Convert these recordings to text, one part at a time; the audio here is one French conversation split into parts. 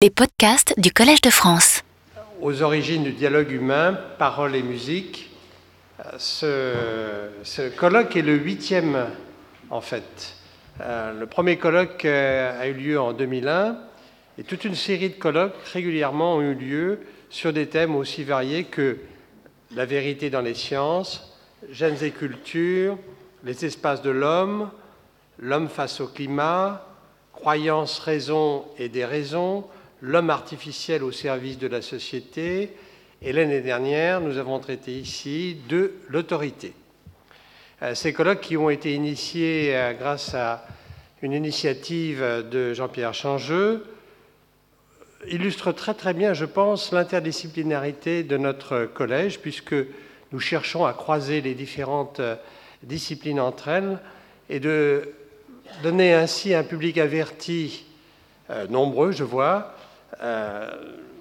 Les podcasts du Collège de France. Aux origines du dialogue humain, parole et musique. Ce, colloque est le huitième en fait. Euh, le premier colloque euh, a eu lieu en 2001 et toute une série de colloques régulièrement ont eu lieu sur des thèmes aussi variés que la vérité dans les sciences, gènes et culture, les espaces de l'homme, l'homme face au climat, croyances, raisons et des raisons, l'homme artificiel au service de la société. Et l'année dernière, nous avons traité ici de l'autorité. Euh, ces colloques qui ont été initiés euh, grâce à une initiative de Jean-Pierre Changeux illustrent très très bien, je pense, l'interdisciplinarité de notre collège, puisque nous cherchons à croiser les différentes euh, disciplines entre elles et de donner ainsi un public averti, nombreux, je vois,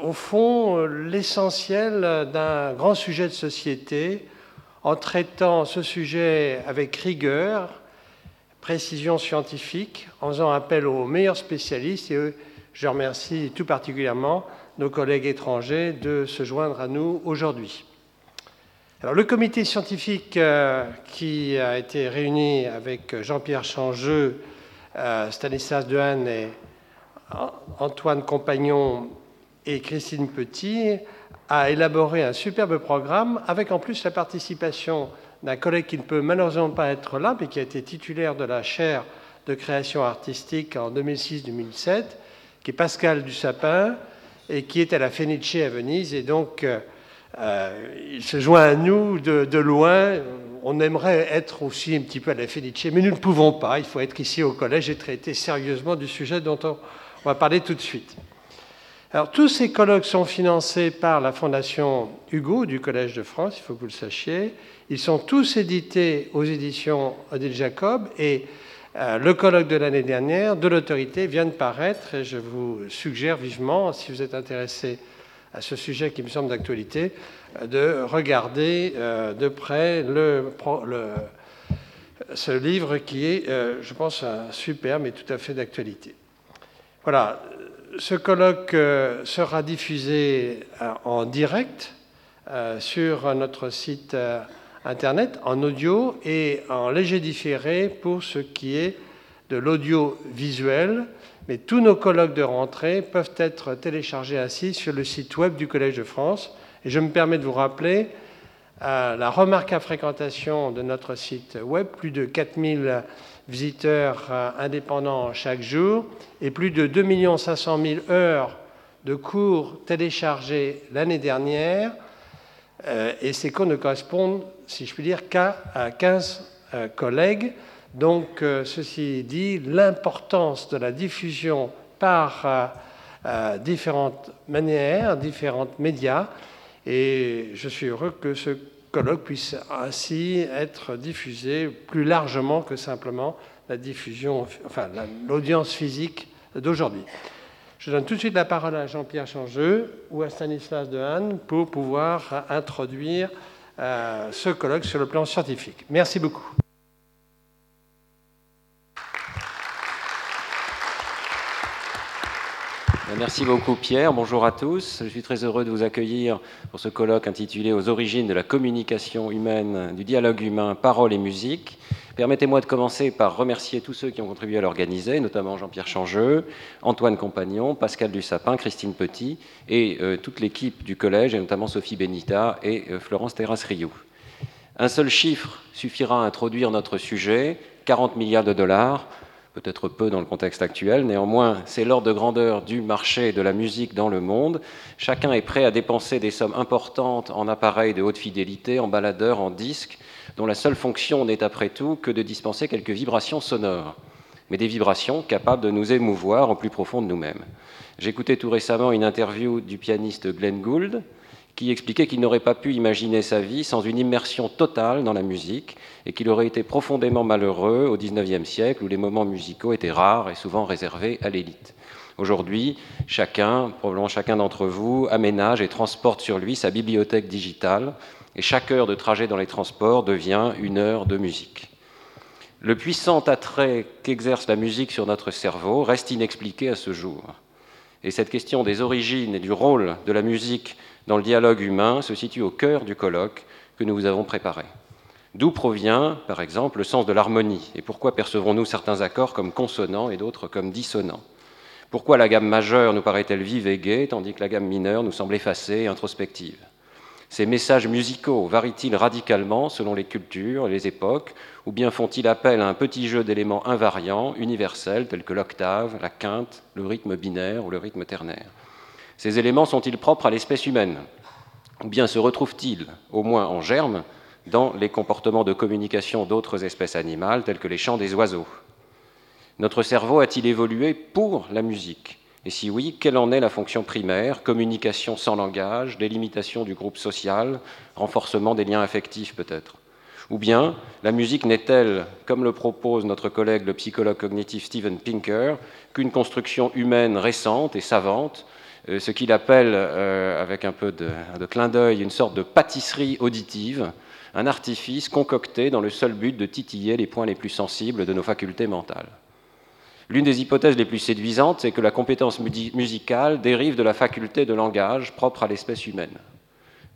au fond l'essentiel d'un grand sujet de société en traitant ce sujet avec rigueur, précision scientifique, en faisant appel aux meilleurs spécialistes. Et je remercie tout particulièrement nos collègues étrangers de se joindre à nous aujourd'hui. Alors, le comité scientifique euh, qui a été réuni avec Jean-Pierre Changeux, euh, Stanislas Dehaene et Antoine Compagnon et Christine Petit a élaboré un superbe programme avec en plus la participation d'un collègue qui ne peut malheureusement pas être là, mais qui a été titulaire de la chaire de création artistique en 2006-2007, qui est Pascal Dussapin, et qui est à la Fenice à Venise. Et donc, euh, il se joint à nous de, de, loin. On aimerait être aussi un petit peu à la Fenice, mais nous ne pouvons pas. Il faut être ici au collège et traiter sérieusement du sujet dont on, on va parler tout de suite. Alors, tous ces colloques sont financés par la Fondation Hugo du Collège de France, il faut que vous le sachiez. Ils sont tous édités aux éditions Odile Jacob et euh, le colloque de l'année dernière de l'autorité vient de paraître et je vous suggère vivement, si vous êtes intéressé à ce sujet qui me semble d'actualité, euh, de regarder euh, de près ce livre qui est, je pense, un super mais tout à fait d'actualité. Voilà, ce colloque euh, sera diffusé euh, en direct euh, sur notre site internet en audio et en léger différé pour ce qui est de l'audiovisuel. Mais tous nos colloques de rentrée peuvent être téléchargés ainsi sur le site web du Collège de France. Et je me permets de vous rappeler la remarque à fréquentation de notre site web, plus de 4000 visiteurs euh, indépendants chaque jour et plus de 2 500 000 heures de cours téléchargés l'année dernière. Euh, et ces cours ne correspondent, si je puis dire, qu'à 15 euh, collègues. Donc, ceci dit, l'importance de la diffusion par différentes manières, différentes médias. Et je suis heureux que ce colloque puisse ainsi être diffusé plus largement que simplement la diffusion, enfin l'audience physique d'aujourd'hui. Je donne tout de suite la parole à Jean-Pierre Changeux ou à Stanislas Dehaene pour pouvoir introduire euh, ce colloque sur le plan scientifique. Merci beaucoup. Merci beaucoup Pierre, bonjour à tous. Je suis très heureux de vous accueillir pour ce colloque intitulé Aux origines de la communication humaine, du dialogue humain, parole et musique. Permettez-moi de commencer par remercier tous ceux qui ont contribué à l'organiser, notamment Jean-Pierre Changeux, Antoine Compagnon, Pascal Dussapin, Christine Petit et euh, toute l'équipe du collège, et notamment Sophie Benita et euh, Florence Terras-Rioux. Un seul chiffre suffira à introduire notre sujet, 40 milliards de dollars, peut-être peu dans le contexte actuel. Néanmoins, c'est l'ordre de grandeur du marché de la musique dans le monde. Chacun est prêt à dépenser des sommes importantes en appareils de haute fidélité, en baladeurs, en disques, dont la seule fonction n'est après tout que de dispenser quelques vibrations sonores, mais des vibrations capables de nous émouvoir au plus profond de nous-mêmes. J'écoutais tout récemment une interview du pianiste Glenn Gould, qui expliquait qu'il n'aurait pas pu imaginer sa vie sans une immersion totale dans la musique et qu'il aurait été profondément malheureux au XIXe siècle où les moments musicaux étaient rares et souvent réservés à l'élite. Aujourd'hui, chacun, probablement chacun d'entre vous, aménage et transporte sur lui sa bibliothèque digitale et chaque heure de trajet dans les transports devient une heure de musique. Le puissant attrait qu'exerce la musique sur notre cerveau reste inexpliqué à ce jour. Et cette question des origines et du rôle de la musique dans le dialogue humain se situe au cœur du colloque que nous vous avons préparé. D'où provient, par exemple, le sens de l'harmonie et pourquoi percevons-nous certains accords comme consonants et d'autres comme dissonants? Pourquoi la gamme majeure nous paraît-elle vive et gaie, tandis que la gamme mineure nous semble effacée et introspective? Ces messages musicaux varient-ils radicalement selon les cultures et les époques, ou bien font-ils appel à un petit jeu d'éléments invariants, universels, tels que l'octave, la quinte, le rythme binaire ou le rythme ternaire? Ces éléments sont-ils propres à l'espèce humaine Ou bien se retrouvent-ils, au moins en germe, dans les comportements de communication d'autres espèces animales, tels que les chants des oiseaux Notre cerveau a-t-il évolué pour la musique Et si oui, quelle en est la fonction primaire Communication sans langage, délimitation du groupe social, renforcement des liens affectifs peut-être Ou bien la musique n'est-elle, comme le propose notre collègue le psychologue cognitif Steven Pinker, qu'une construction humaine récente et savante ce qu'il appelle, euh, avec un peu de, de clin d'œil, une sorte de pâtisserie auditive, un artifice concocté dans le seul but de titiller les points les plus sensibles de nos facultés mentales. L'une des hypothèses les plus séduisantes, c'est que la compétence musicale dérive de la faculté de langage propre à l'espèce humaine.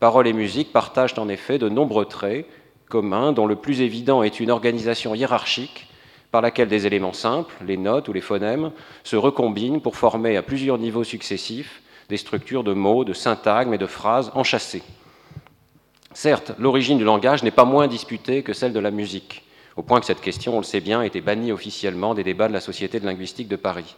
Paroles et musique partagent en effet de nombreux traits communs, dont le plus évident est une organisation hiérarchique par laquelle des éléments simples, les notes ou les phonèmes, se recombinent pour former à plusieurs niveaux successifs des structures de mots, de syntagmes et de phrases enchâssées. Certes, l'origine du langage n'est pas moins disputée que celle de la musique, au point que cette question, on le sait bien, a été bannie officiellement des débats de la Société de linguistique de Paris.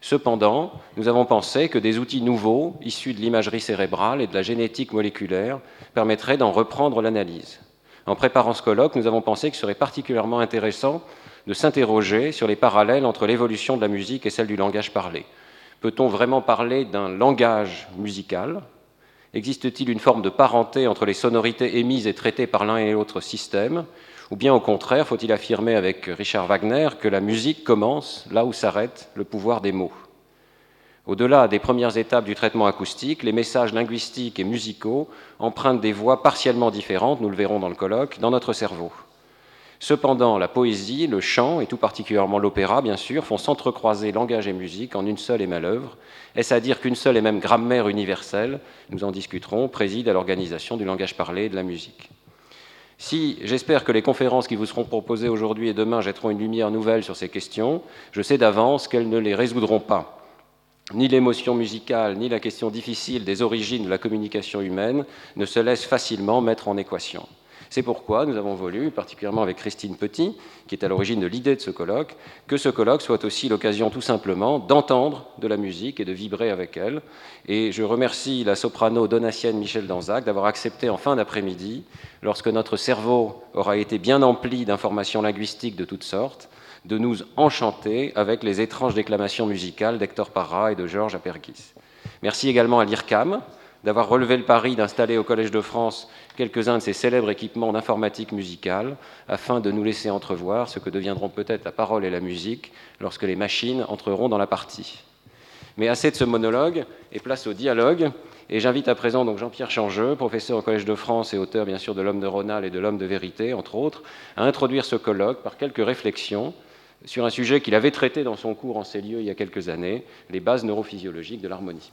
Cependant, nous avons pensé que des outils nouveaux, issus de l'imagerie cérébrale et de la génétique moléculaire, permettraient d'en reprendre l'analyse. En préparant ce colloque, nous avons pensé qu'il serait particulièrement intéressant de s'interroger sur les parallèles entre l'évolution de la musique et celle du langage parlé. Peut-on vraiment parler d'un langage musical? Existe-t-il une forme de parenté entre les sonorités émises et traitées par l'un et l'autre système? Ou bien au contraire, faut-il affirmer avec Richard Wagner que la musique commence là où s'arrête le pouvoir des mots? Au-delà des premières étapes du traitement acoustique, les messages linguistiques et musicaux empruntent des voix partiellement différentes, nous le verrons dans le colloque, dans notre cerveau. Cependant, la poésie, le chant, et tout particulièrement l'opéra, bien sûr, font s'entrecroiser langage et musique en une seule et même œuvre. Est-ce à dire qu'une seule et même grammaire universelle, nous en discuterons, préside à l'organisation du langage parlé et de la musique? Si j'espère que les conférences qui vous seront proposées aujourd'hui et demain jetteront une lumière nouvelle sur ces questions, je sais d'avance qu'elles ne les résoudront pas. Ni l'émotion musicale, ni la question difficile des origines de la communication humaine ne se laissent facilement mettre en équation. C'est pourquoi nous avons voulu, particulièrement avec Christine Petit, qui est à l'origine de l'idée de ce colloque, que ce colloque soit aussi l'occasion tout simplement d'entendre de la musique et de vibrer avec elle. Et je remercie la soprano donatienne Michel Danzac d'avoir accepté en fin d'après-midi, lorsque notre cerveau aura été bien empli d'informations linguistiques de toutes sortes, de nous enchanter avec les étranges déclamations musicales d'Hector Parra et de Georges Apergis. Merci également à l'IRCAM d'avoir relevé le pari d'installer au Collège de France quelques-uns de ces célèbres équipements d'informatique musicale, afin de nous laisser entrevoir ce que deviendront peut-être la parole et la musique lorsque les machines entreront dans la partie. Mais assez de ce monologue, et place au dialogue. Et j'invite à présent donc Jean-Pierre Changeux, professeur au Collège de France et auteur bien sûr de L'homme de Ronald et de L'homme de vérité, entre autres, à introduire ce colloque par quelques réflexions sur un sujet qu'il avait traité dans son cours en ces lieux il y a quelques années, les bases neurophysiologiques de l'harmonie.